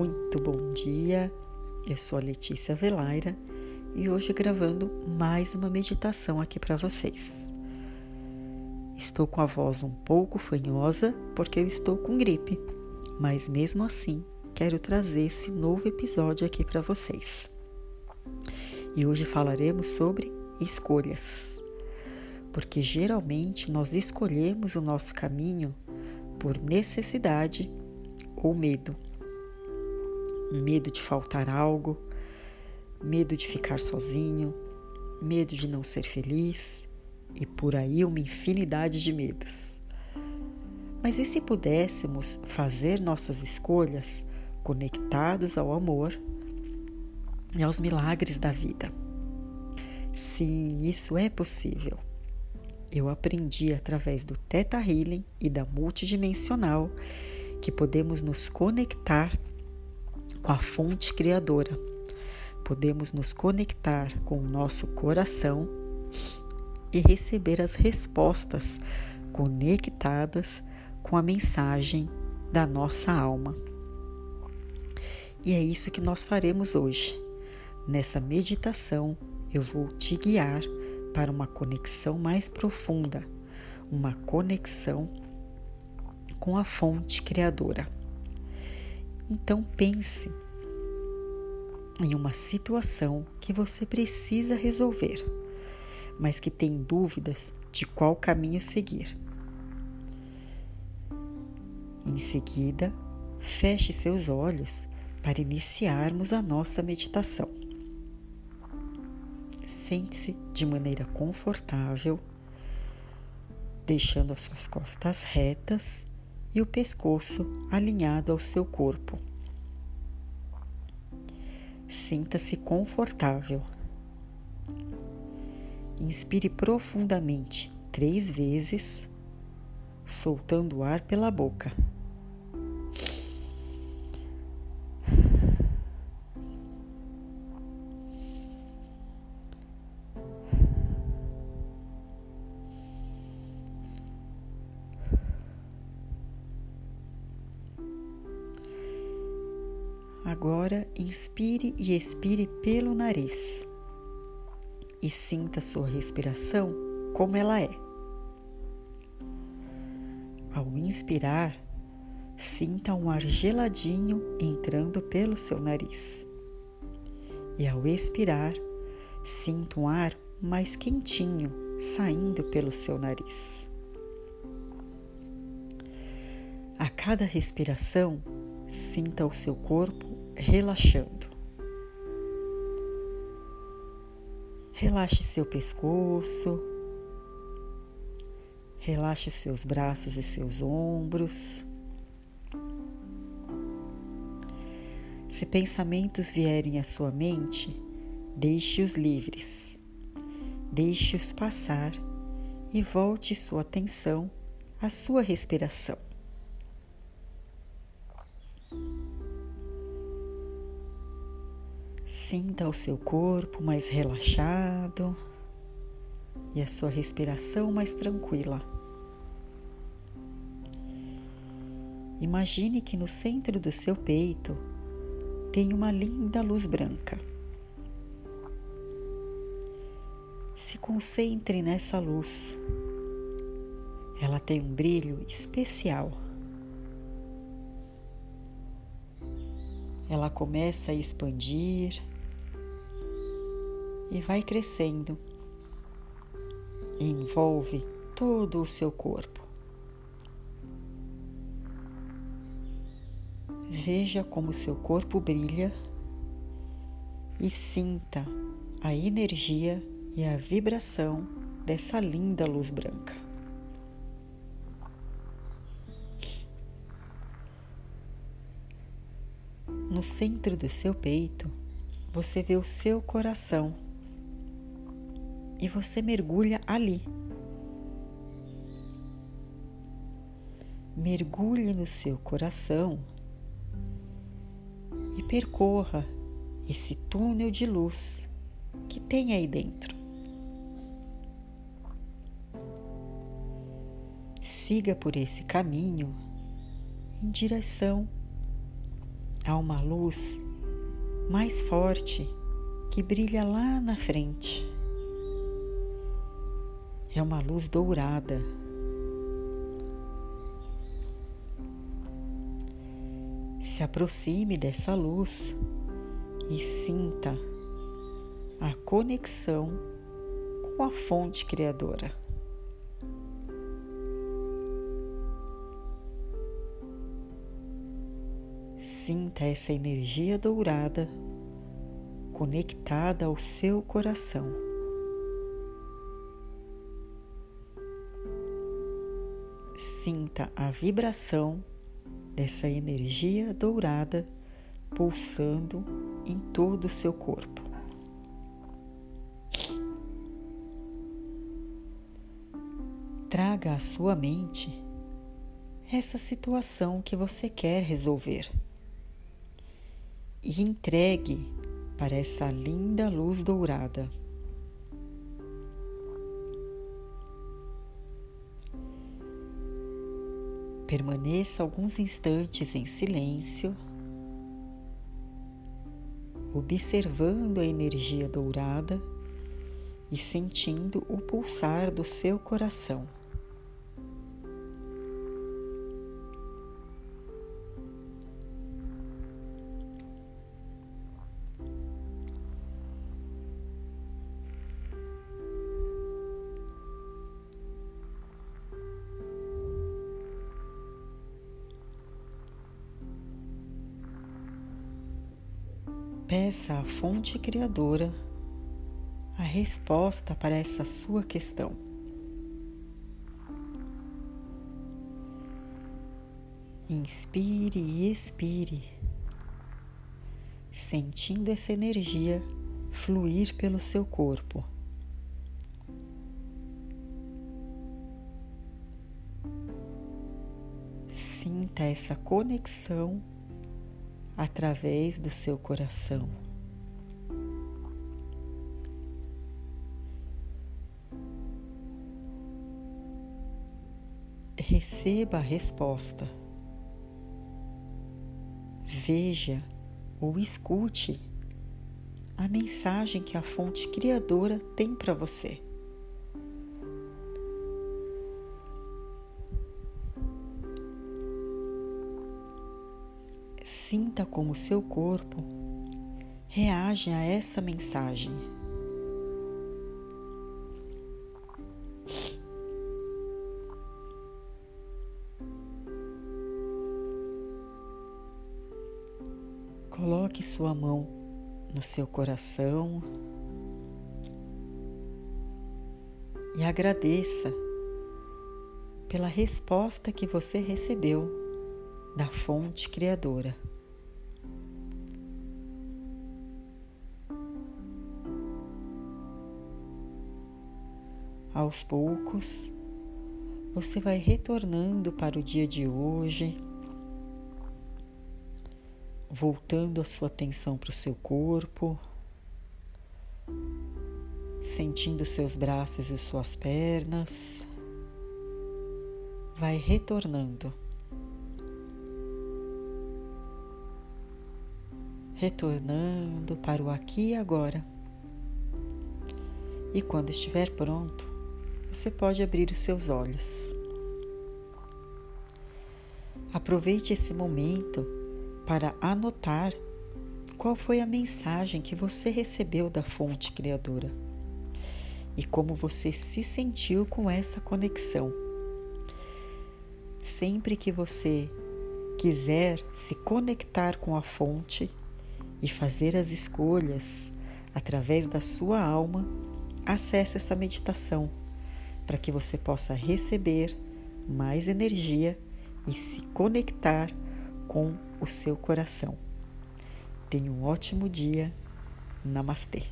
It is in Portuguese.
Muito bom dia. Eu sou a Letícia Velaira e hoje gravando mais uma meditação aqui para vocês. Estou com a voz um pouco fanhosa porque eu estou com gripe, mas mesmo assim quero trazer esse novo episódio aqui para vocês. E hoje falaremos sobre escolhas. Porque geralmente nós escolhemos o nosso caminho por necessidade ou medo. Medo de faltar algo, medo de ficar sozinho, medo de não ser feliz e por aí uma infinidade de medos. Mas e se pudéssemos fazer nossas escolhas conectados ao amor e aos milagres da vida? Sim, isso é possível. Eu aprendi através do Theta Healing e da multidimensional que podemos nos conectar com a fonte criadora. Podemos nos conectar com o nosso coração e receber as respostas conectadas com a mensagem da nossa alma. E é isso que nós faremos hoje. Nessa meditação, eu vou te guiar para uma conexão mais profunda, uma conexão com a fonte criadora. Então pense em uma situação que você precisa resolver, mas que tem dúvidas de qual caminho seguir. Em seguida, feche seus olhos para iniciarmos a nossa meditação. Sente-se de maneira confortável, deixando as suas costas retas e o pescoço alinhado ao seu corpo. Sinta-se confortável. Inspire profundamente três vezes, soltando o ar pela boca. Agora inspire e expire pelo nariz e sinta sua respiração como ela é. Ao inspirar, sinta um ar geladinho entrando pelo seu nariz. E ao expirar, sinta um ar mais quentinho saindo pelo seu nariz. A cada respiração, sinta o seu corpo relaxando. Relaxe seu pescoço, relaxe os seus braços e seus ombros. Se pensamentos vierem à sua mente, deixe-os livres, deixe-os passar e volte sua atenção à sua respiração. Sinta o seu corpo mais relaxado e a sua respiração mais tranquila. Imagine que no centro do seu peito tem uma linda luz branca. Se concentre nessa luz. Ela tem um brilho especial. ela começa a expandir e vai crescendo e envolve todo o seu corpo. Veja como seu corpo brilha e sinta a energia e a vibração dessa linda luz branca. No centro do seu peito, você vê o seu coração e você mergulha ali. Mergulhe no seu coração e percorra esse túnel de luz que tem aí dentro. Siga por esse caminho em direção há uma luz mais forte que brilha lá na frente. É uma luz dourada. Se aproxime dessa luz e sinta a conexão com a fonte criadora. Sinta essa energia dourada conectada ao seu coração. Sinta a vibração dessa energia dourada pulsando em todo o seu corpo. Traga à sua mente essa situação que você quer resolver e entregue para essa linda luz dourada. Permaneça alguns instantes em silêncio, observando a energia dourada e sentindo o pulsar do seu coração. Peça à fonte criadora a resposta para essa sua questão. Inspire e expire, sentindo essa energia fluir pelo seu corpo. Sinta essa conexão através do seu coração. Receba a resposta. Veja ou escute a mensagem que a fonte criadora tem para você. Sinta como seu corpo reage a essa mensagem. Coloque sua mão no seu coração e agradeça pela resposta que você recebeu da fonte criadora. Aos poucos, você vai retornando para o dia de hoje, voltando a sua atenção para o seu corpo, sentindo seus braços e suas pernas. Vai retornando. Retornando para o aqui e agora. E quando estiver pronto, você pode abrir os seus olhos. Aproveite esse momento para anotar qual foi a mensagem que você recebeu da fonte criadora e como você se sentiu com essa conexão. Sempre que você quiser se conectar com a fonte e fazer as escolhas através da sua alma, acesse essa meditação para que você possa receber mais energia e se conectar com o seu coração. Tenha um ótimo dia. Namastê.